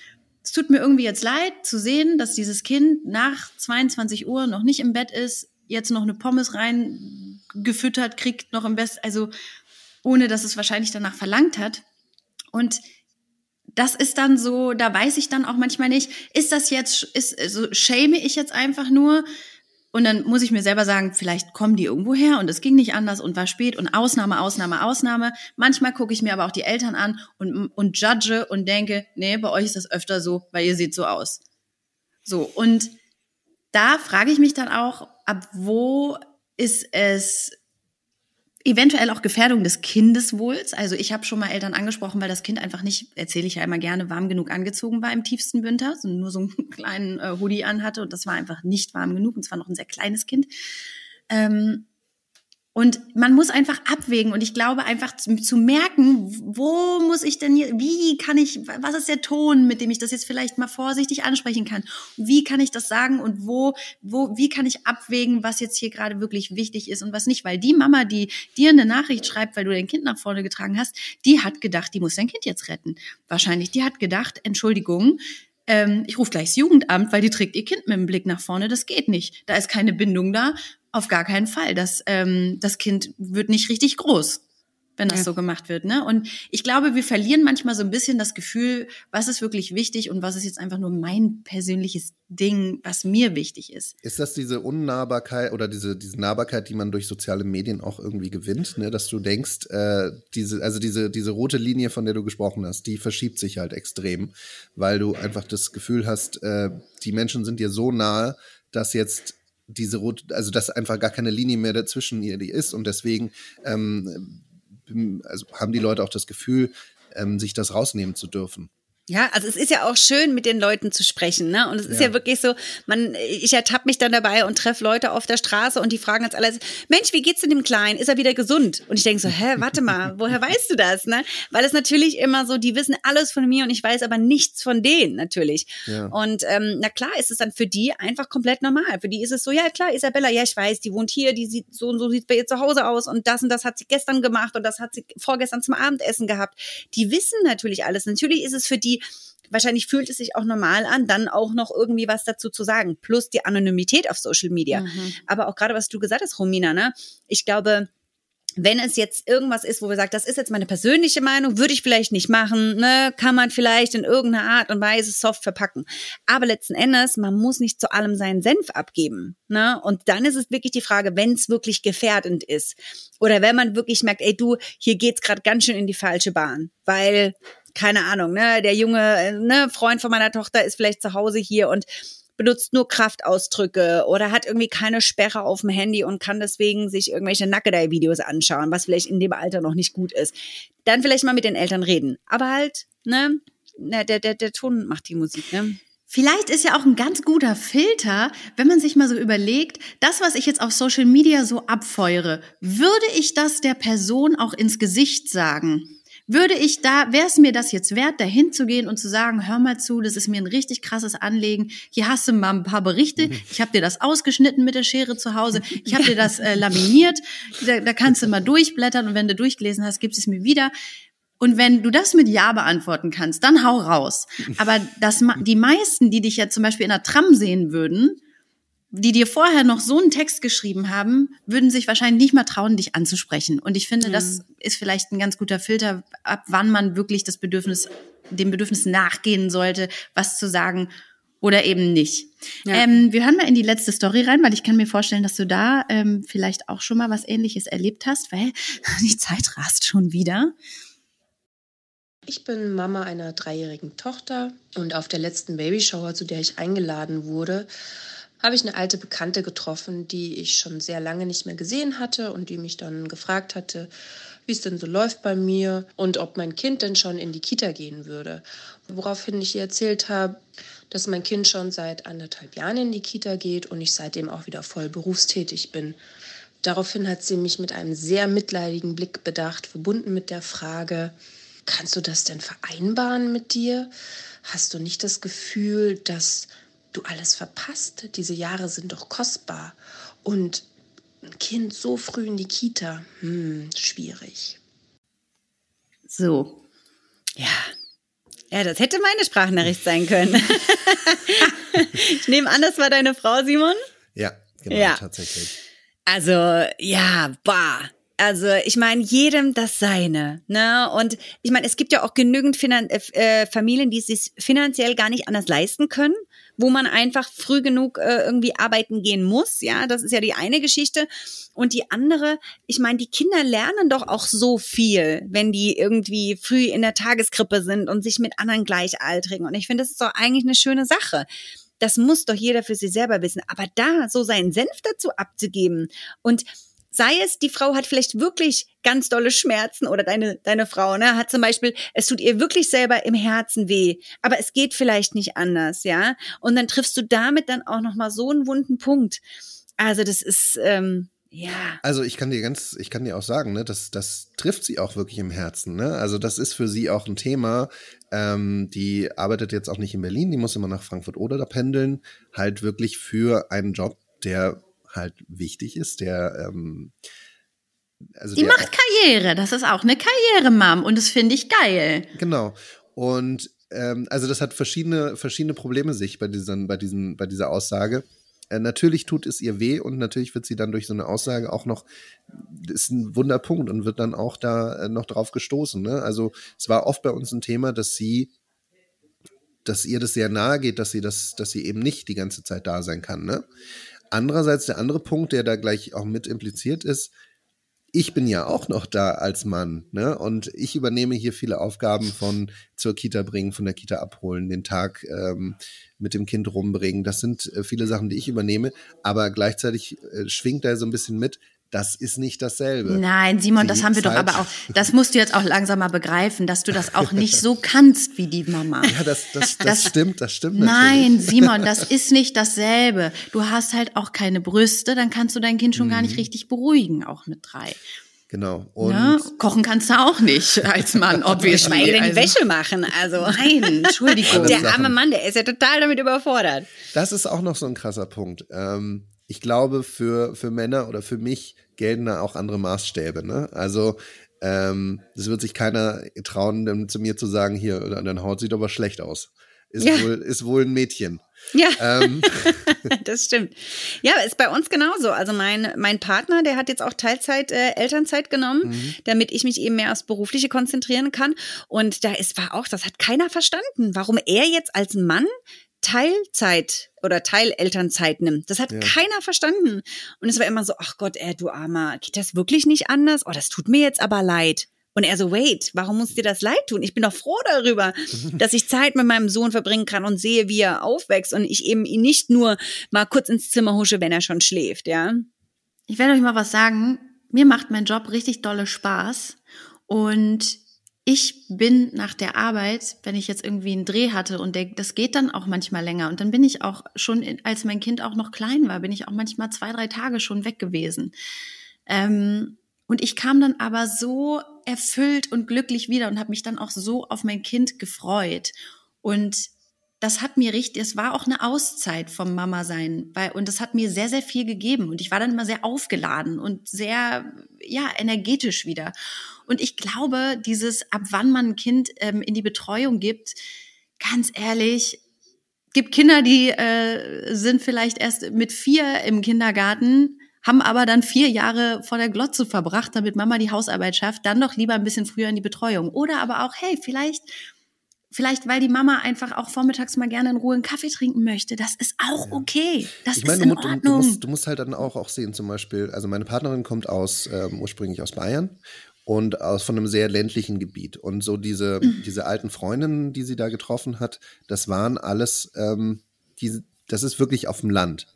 es tut mir irgendwie jetzt leid zu sehen, dass dieses Kind nach 22 Uhr noch nicht im Bett ist, jetzt noch eine Pommes rein gefüttert kriegt, noch im Best, also ohne dass es wahrscheinlich danach verlangt hat. Und das ist dann so, da weiß ich dann auch manchmal nicht, ist das jetzt, ist, also shame ich jetzt einfach nur, und dann muss ich mir selber sagen, vielleicht kommen die irgendwo her und es ging nicht anders und war spät und Ausnahme, Ausnahme, Ausnahme. Manchmal gucke ich mir aber auch die Eltern an und, und judge und denke, nee, bei euch ist das öfter so, weil ihr seht so aus. So, und da frage ich mich dann auch, ab wo ist es eventuell auch Gefährdung des Kindeswohls. Also ich habe schon mal Eltern angesprochen, weil das Kind einfach nicht, erzähle ich ja immer gerne, warm genug angezogen war im tiefsten Winter, sondern nur so einen kleinen äh, Hoodie anhatte und das war einfach nicht warm genug und zwar noch ein sehr kleines Kind. Ähm, und man muss einfach abwägen und ich glaube einfach zu, zu, merken, wo muss ich denn hier, wie kann ich, was ist der Ton, mit dem ich das jetzt vielleicht mal vorsichtig ansprechen kann? Wie kann ich das sagen und wo, wo, wie kann ich abwägen, was jetzt hier gerade wirklich wichtig ist und was nicht? Weil die Mama, die dir eine Nachricht schreibt, weil du dein Kind nach vorne getragen hast, die hat gedacht, die muss dein Kind jetzt retten. Wahrscheinlich, die hat gedacht, Entschuldigung, ähm, ich rufe gleich das Jugendamt, weil die trägt ihr Kind mit dem Blick nach vorne. Das geht nicht. Da ist keine Bindung da. Auf gar keinen Fall. Das, ähm, das Kind wird nicht richtig groß, wenn das ja. so gemacht wird. Ne? Und ich glaube, wir verlieren manchmal so ein bisschen das Gefühl, was ist wirklich wichtig und was ist jetzt einfach nur mein persönliches Ding, was mir wichtig ist. Ist das diese Unnahbarkeit oder diese, diese Nahbarkeit, die man durch soziale Medien auch irgendwie gewinnt, ne? dass du denkst, äh, diese, also diese, diese rote Linie, von der du gesprochen hast, die verschiebt sich halt extrem, weil du einfach das Gefühl hast, äh, die Menschen sind dir so nahe, dass jetzt diese rote, also dass einfach gar keine Linie mehr dazwischen ihr die ist und deswegen ähm, also haben die Leute auch das Gefühl, ähm, sich das rausnehmen zu dürfen. Ja, also es ist ja auch schön, mit den Leuten zu sprechen, ne? Und es ist ja, ja wirklich so, man, ich ertappe mich dann dabei und treffe Leute auf der Straße und die fragen als alles, Mensch, wie geht's denn dem Kleinen? Ist er wieder gesund? Und ich denke so, hä, warte mal, woher weißt du das, ne? Weil es natürlich immer so, die wissen alles von mir und ich weiß aber nichts von denen natürlich. Ja. Und ähm, na klar ist es dann für die einfach komplett normal. Für die ist es so, ja klar, Isabella, ja ich weiß, die wohnt hier, die sieht so und so sieht bei ihr zu Hause aus und das und das hat sie gestern gemacht und das hat sie vorgestern zum Abendessen gehabt. Die wissen natürlich alles. Natürlich ist es für die wahrscheinlich fühlt es sich auch normal an, dann auch noch irgendwie was dazu zu sagen. Plus die Anonymität auf Social Media. Mhm. Aber auch gerade, was du gesagt hast, Romina, ne? Ich glaube, wenn es jetzt irgendwas ist, wo wir sagen, das ist jetzt meine persönliche Meinung, würde ich vielleicht nicht machen, ne, kann man vielleicht in irgendeiner Art und Weise soft verpacken. Aber letzten Endes, man muss nicht zu allem seinen Senf abgeben, ne? Und dann ist es wirklich die Frage, wenn es wirklich gefährdend ist oder wenn man wirklich merkt, ey du, hier geht's gerade ganz schön in die falsche Bahn, weil keine Ahnung, ne, der junge ne, Freund von meiner Tochter ist vielleicht zu Hause hier und benutzt nur Kraftausdrücke oder hat irgendwie keine Sperre auf dem Handy und kann deswegen sich irgendwelche Nackedei-Videos anschauen, was vielleicht in dem Alter noch nicht gut ist. Dann vielleicht mal mit den Eltern reden. Aber halt, ne, der, der, der Ton macht die Musik, ne? Vielleicht ist ja auch ein ganz guter Filter, wenn man sich mal so überlegt, das, was ich jetzt auf Social Media so abfeuere, würde ich das der Person auch ins Gesicht sagen? Würde ich da, wäre es mir das jetzt wert, da hinzugehen und zu sagen, hör mal zu, das ist mir ein richtig krasses Anliegen. Hier hast du mal ein paar Berichte. Ich habe dir das ausgeschnitten mit der Schere zu Hause. Ich habe dir das äh, laminiert. Da, da kannst du mal durchblättern und wenn du durchgelesen hast, gibst es mir wieder. Und wenn du das mit Ja beantworten kannst, dann hau raus. Aber das, die meisten, die dich ja zum Beispiel in einer Tram sehen würden, die dir vorher noch so einen Text geschrieben haben, würden sich wahrscheinlich nicht mal trauen, dich anzusprechen. Und ich finde, mhm. das ist vielleicht ein ganz guter Filter, ab wann man wirklich das Bedürfnis, dem Bedürfnis nachgehen sollte, was zu sagen oder eben nicht. Ja. Ähm, wir hören mal in die letzte Story rein, weil ich kann mir vorstellen, dass du da ähm, vielleicht auch schon mal was Ähnliches erlebt hast, weil die Zeit rast schon wieder. Ich bin Mama einer dreijährigen Tochter und auf der letzten Babyshower, zu der ich eingeladen wurde, habe ich eine alte Bekannte getroffen, die ich schon sehr lange nicht mehr gesehen hatte und die mich dann gefragt hatte, wie es denn so läuft bei mir und ob mein Kind denn schon in die Kita gehen würde. Woraufhin ich ihr erzählt habe, dass mein Kind schon seit anderthalb Jahren in die Kita geht und ich seitdem auch wieder voll berufstätig bin. Daraufhin hat sie mich mit einem sehr mitleidigen Blick bedacht, verbunden mit der Frage, kannst du das denn vereinbaren mit dir? Hast du nicht das Gefühl, dass du alles verpasst. Diese Jahre sind doch kostbar. Und ein Kind so früh in die Kita, hm, schwierig. So. Ja. Ja, das hätte meine Sprachnachricht sein können. ich nehme an, das war deine Frau, Simon? Ja, genau, ja. tatsächlich. Also, ja, bah. Also ich meine, jedem das Seine. Ne? Und ich meine, es gibt ja auch genügend Finan äh, Familien, die es sich finanziell gar nicht anders leisten können wo man einfach früh genug äh, irgendwie arbeiten gehen muss. Ja, das ist ja die eine Geschichte. Und die andere, ich meine, die Kinder lernen doch auch so viel, wenn die irgendwie früh in der Tageskrippe sind und sich mit anderen Gleichaltrigen. Und ich finde, das ist doch eigentlich eine schöne Sache. Das muss doch jeder für sich selber wissen. Aber da so seinen Senf dazu abzugeben und Sei es, die Frau hat vielleicht wirklich ganz dolle Schmerzen oder deine, deine Frau, ne, hat zum Beispiel, es tut ihr wirklich selber im Herzen weh, aber es geht vielleicht nicht anders, ja. Und dann triffst du damit dann auch nochmal so einen wunden Punkt. Also das ist, ähm, ja. Also ich kann dir ganz, ich kann dir auch sagen, ne, das, das trifft sie auch wirklich im Herzen. Ne? Also das ist für sie auch ein Thema. Ähm, die arbeitet jetzt auch nicht in Berlin, die muss immer nach Frankfurt oder da pendeln, halt wirklich für einen Job, der halt wichtig ist, der ähm, also die der macht Karriere, das ist auch eine Karriere-Mom und das finde ich geil. Genau. Und ähm, also das hat verschiedene, verschiedene Probleme sich bei, diesen, bei, diesen, bei dieser Aussage. Äh, natürlich tut es ihr weh und natürlich wird sie dann durch so eine Aussage auch noch, ist ein Wunderpunkt und wird dann auch da äh, noch drauf gestoßen. Ne? Also es war oft bei uns ein Thema, dass sie dass ihr das sehr nahe geht, dass sie das, dass sie eben nicht die ganze Zeit da sein kann. Ne? Andererseits der andere Punkt, der da gleich auch mit impliziert ist, ich bin ja auch noch da als Mann, ne? Und ich übernehme hier viele Aufgaben von zur Kita bringen, von der Kita abholen, den Tag ähm, mit dem Kind rumbringen. Das sind äh, viele Sachen, die ich übernehme. Aber gleichzeitig äh, schwingt da so ein bisschen mit, das ist nicht dasselbe. Nein, Simon, die das haben wir Zeit. doch aber auch, das musst du jetzt auch langsam mal begreifen, dass du das auch nicht so kannst wie die Mama. Ja, das, das, das, das stimmt, das stimmt Nein, natürlich. Simon, das ist nicht dasselbe. Du hast halt auch keine Brüste, dann kannst du dein Kind schon mhm. gar nicht mhm. richtig beruhigen, auch mit drei. Genau. Und ja, kochen kannst du auch nicht als Mann, obviously. Schweige denn also, Wäsche machen, also. Nein, Entschuldigung. Der arme Mann, der ist ja total damit überfordert. Das ist auch noch so ein krasser Punkt. Ähm, ich glaube, für, für Männer oder für mich gelten da auch andere Maßstäbe. Ne? Also ähm, es wird sich keiner trauen, zu mir zu sagen, hier, deine Haut sieht aber schlecht aus. ist, Ja. wohl, ist wohl ein Mädchen. Ja, Ähm, das stimmt. Ja, ist bei uns genauso. Also mein, mein Partner, der hat jetzt auch Teilzeit, äh, Elternzeit genommen, Mhm. damit ich mich eben mehr aufs Berufliche konzentrieren kann. Und da ist war auch, das hat keiner verstanden, warum er jetzt als Mann Teilzeit oder Teilelternzeit nimmt. Das hat Ja. keiner verstanden. Und es war immer so, ach Gott, ey, du Armer, geht das wirklich nicht anders? Oh, das tut mir jetzt aber leid. Und er so, wait, warum muss dir das leid tun? Ich bin doch froh darüber, dass ich Zeit mit meinem Sohn verbringen kann und sehe, wie er aufwächst und ich eben ihn nicht nur mal kurz ins Zimmer husche, wenn er schon schläft, ja. Ich werde euch mal was sagen. Mir macht mein Job richtig dolle Spaß. Und ich bin nach der Arbeit, wenn ich jetzt irgendwie einen Dreh hatte und der, das geht dann auch manchmal länger. Und dann bin ich auch schon, als mein Kind auch noch klein war, bin ich auch manchmal zwei, drei Tage schon weg gewesen. Ähm, und ich kam dann aber so erfüllt und glücklich wieder und habe mich dann auch so auf mein Kind gefreut. Und das hat mir richtig, es war auch eine Auszeit vom Mama sein, weil und das hat mir sehr sehr viel gegeben und ich war dann immer sehr aufgeladen und sehr ja energetisch wieder. Und ich glaube, dieses ab wann man ein Kind ähm, in die Betreuung gibt, ganz ehrlich, gibt Kinder, die äh, sind vielleicht erst mit vier im Kindergarten, haben aber dann vier Jahre vor der Glotze verbracht, damit Mama die Hausarbeit schafft, dann doch lieber ein bisschen früher in die Betreuung. Oder aber auch, hey, vielleicht Vielleicht, weil die Mama einfach auch vormittags mal gerne in Ruhe einen Kaffee trinken möchte. Das ist auch okay. Das ich meine, ist du, in du, du, Ordnung. musst, du musst halt dann auch, auch sehen, zum Beispiel, also meine Partnerin kommt aus, ähm, ursprünglich aus Bayern und aus von einem sehr ländlichen Gebiet. Und so diese, Mhm. diese alten Freundinnen, die sie da getroffen hat, das waren alles, ähm, diese, das ist wirklich auf dem Land.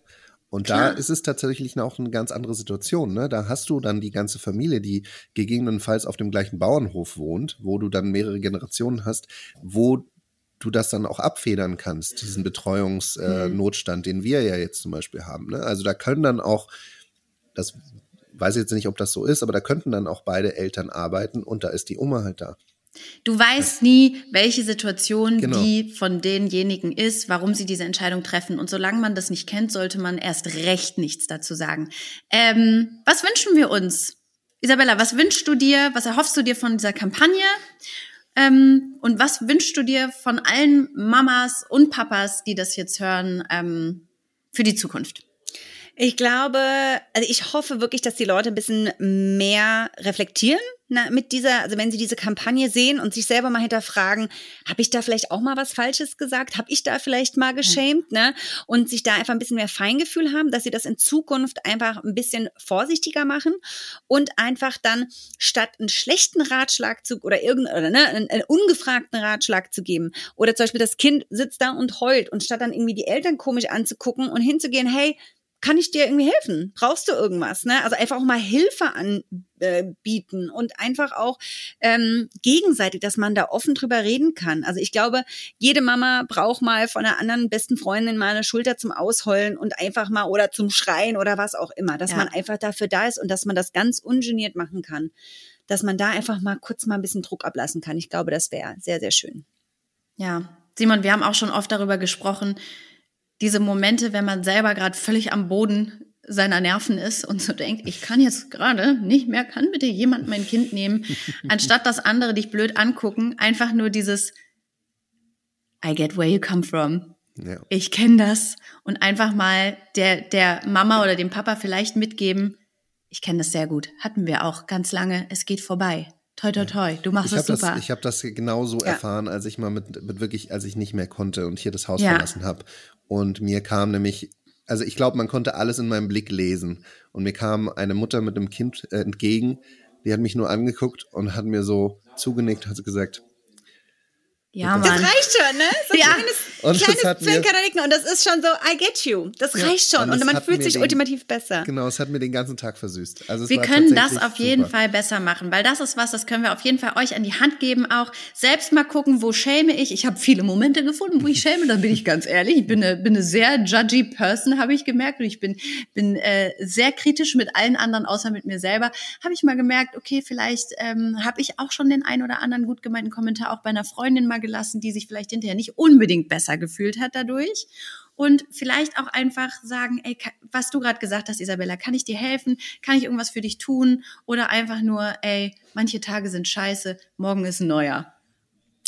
Und Klar. da ist es tatsächlich auch eine ganz andere Situation. Ne? Da hast du dann die ganze Familie, die gegebenenfalls auf dem gleichen Bauernhof wohnt, wo du dann mehrere Generationen hast, wo du das dann auch abfedern kannst, diesen Betreuungsnotstand, äh, Mhm. Den wir ja jetzt zum Beispiel haben. Ne? Also da können dann auch, das weiß ich jetzt nicht, ob das so ist, aber da könnten dann auch beide Eltern arbeiten und da ist die Oma halt da. Du weißt nie, welche Situation Genau. die von denjenigen ist, warum sie diese Entscheidung treffen. Und solange man das nicht kennt, sollte man erst recht nichts dazu sagen. Ähm, was wünschen wir uns? Isabella, was wünschst du dir, was erhoffst du dir von dieser Kampagne? Ähm, und was wünschst du dir von allen Mamas und Papas, die das jetzt hören, ähm, für die Zukunft? Ich glaube, also ich hoffe wirklich, dass die Leute ein bisschen mehr reflektieren na, mit dieser, also wenn sie diese Kampagne sehen und sich selber mal hinterfragen, habe ich da vielleicht auch mal was Falsches gesagt? Habe ich da vielleicht mal geschämt? Ne? Und sich da einfach ein bisschen mehr Feingefühl haben, dass sie das in Zukunft einfach ein bisschen vorsichtiger machen und einfach dann statt einen schlechten Ratschlag zu oder irgendeinen oder ne, einen, einen ungefragten Ratschlag zu geben oder zum Beispiel das Kind sitzt da und heult und statt dann irgendwie die Eltern komisch anzugucken und hinzugehen, hey, kann ich dir irgendwie helfen? Brauchst du irgendwas? Ne? Also einfach auch mal Hilfe anbieten und einfach auch ähm, gegenseitig, dass man da offen drüber reden kann. Also ich glaube, jede Mama braucht mal von einer anderen besten Freundin mal eine Schulter zum Ausheulen und einfach mal oder zum Schreien oder was auch immer, dass Ja. man einfach dafür da ist und dass man das ganz ungeniert machen kann. Dass man da einfach mal kurz mal ein bisschen Druck ablassen kann. Ich glaube, das wäre sehr, sehr schön. Ja, Simon, wir haben auch schon oft darüber gesprochen, diese Momente, wenn man selber gerade völlig am Boden seiner Nerven ist und so denkt, ich kann jetzt gerade nicht mehr, kann bitte jemand mein Kind nehmen, anstatt dass andere dich blöd angucken, einfach nur dieses I get where you come from. Ja. Ich kenne das und einfach mal der der Mama oder dem Papa vielleicht mitgeben, ich kenne das sehr gut, hatten wir auch ganz lange, es geht vorbei. Toi toi toi, du machst Ich es habe super. das, ich hab das genauso Ja. erfahren, als ich mal mit, mit wirklich, als ich nicht mehr konnte und hier das Haus Ja. verlassen habe. Und mir kam nämlich, also ich glaube, man konnte alles in meinem Blick lesen. Und mir kam eine Mutter mit einem Kind äh, entgegen, die hat mich nur angeguckt und hat mir so zugenickt, hat gesagt, ja, Das Mann. reicht schon, ne? So Ja. kleines, Und das kleines hat mir- Zwinkern und das ist schon so, I get you. Das Ja, reicht schon und und, man fühlt sich den- ultimativ besser. genau, es hat mir den ganzen Tag versüßt. Also es Wir war können das auf jeden super. Fall besser machen, weil das ist was, das können wir auf jeden Fall euch an die Hand geben. Auch selbst mal gucken, wo schäme ich. Ich habe viele Momente gefunden, wo ich schäme, da bin ich ganz ehrlich. Ich bin eine, bin eine sehr judgy Person, habe ich gemerkt. Und ich bin, bin äh, sehr kritisch mit allen anderen, außer mit mir selber. Habe ich mal gemerkt, okay, vielleicht ähm, habe ich auch schon den einen oder anderen gut gemeinten Kommentar auch bei einer Freundin mal gelassen, die sich vielleicht hinterher nicht unbedingt besser gefühlt hat dadurch. Und vielleicht auch einfach sagen, ey, was du gerade gesagt hast, Isabella, kann ich dir helfen? Kann ich irgendwas für dich tun? Oder einfach nur, ey, manche Tage sind scheiße, morgen ist ein neuer.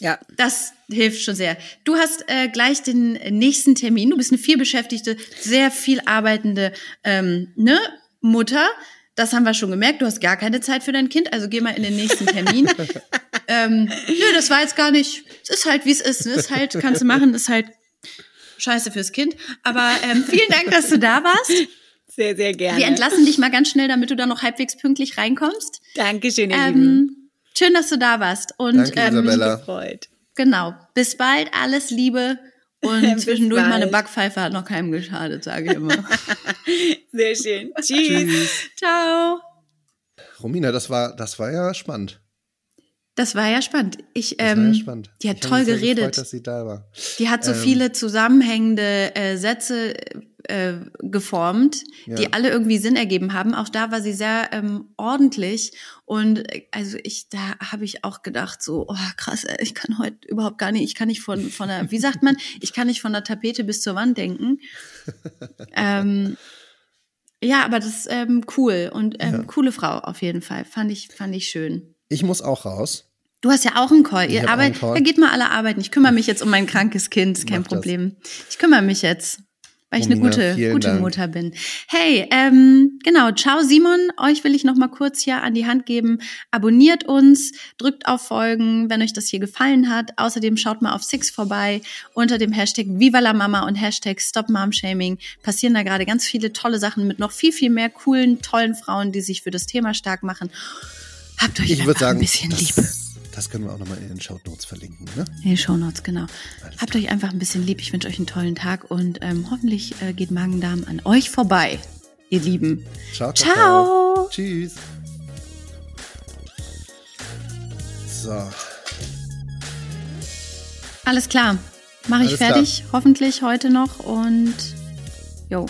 Ja. Das hilft schon sehr. Du hast äh, gleich den nächsten Termin. Du bist eine vielbeschäftigte, sehr viel arbeitende ähm, ne, Mutter. Das haben wir schon gemerkt. Du hast gar keine Zeit für dein Kind, also geh mal in den nächsten Termin. ähm, nö, das war jetzt gar nicht. Es ist halt, wie es ist. Es ist halt, kannst du machen, ist halt scheiße fürs Kind. Aber ähm, vielen Dank, dass du da warst. Sehr, sehr gerne. Wir entlassen dich mal ganz schnell, damit du da noch halbwegs pünktlich reinkommst. Dankeschön, ihr Lieben. Ähm, schön, dass du da warst. Und Danke, ähm, Isabella. Gefreut. genau, bis bald, alles Liebe. Und zwischendurch mal eine bald. Backpfeife hat noch keinem geschadet, sage ich immer. Sehr schön. Tschüss. Ciao. Romina, das war, das war ja spannend. Das war ja spannend. Ich, Das war ähm, ja spannend. Die hat Ich toll geredet. Gefreut, dass sie da war. Die hat so Ähm. viele zusammenhängende äh, Sätze äh, geformt, Ja. die alle irgendwie Sinn ergeben haben. Auch da war sie sehr ähm, ordentlich. Und äh, also ich, da habe ich auch gedacht, so, oh krass, ey, ich kann heute überhaupt gar nicht, ich kann nicht von, von der, wie sagt man, ich kann nicht von der Tapete bis zur Wand denken. ähm, ja, aber das ist ähm, cool und ähm, Ja. coole Frau auf jeden Fall. Fand ich, fand ich schön. Ich muss auch raus. Du hast ja auch einen Call. Ich Ihr arbeitet, da geht mal alle arbeiten. Ich kümmere mich jetzt um mein krankes Kind, ist kein Mach das. Problem. Ich kümmere mich jetzt, weil ich eine gute, gute Dank. Mutter bin. Hey, ähm, genau, ciao Simon. Euch will ich noch mal kurz hier an die Hand geben. Abonniert uns, drückt auf Folgen, wenn euch das hier gefallen hat. Außerdem schaut mal auf Six vorbei unter dem Hashtag Viva la Mama und Hashtag Stop Mom Shaming. Passieren da gerade ganz viele tolle Sachen mit noch viel, viel mehr coolen, tollen Frauen, die sich für das Thema stark machen. Habt euch Ich einfach sagen, ein bisschen lieb. Das, können wir auch nochmal in den Show Notes verlinken. Ne? In den Shownotes, genau. Habt euch einfach ein bisschen lieb. Ich wünsche euch einen tollen Tag und ähm, hoffentlich äh, geht Magen-Darm an euch vorbei, ihr Lieben. Ciao, Ciao. ciao. Tschüss. So. Alles klar. Mache ich Alles fertig, hoffentlich heute noch und jo.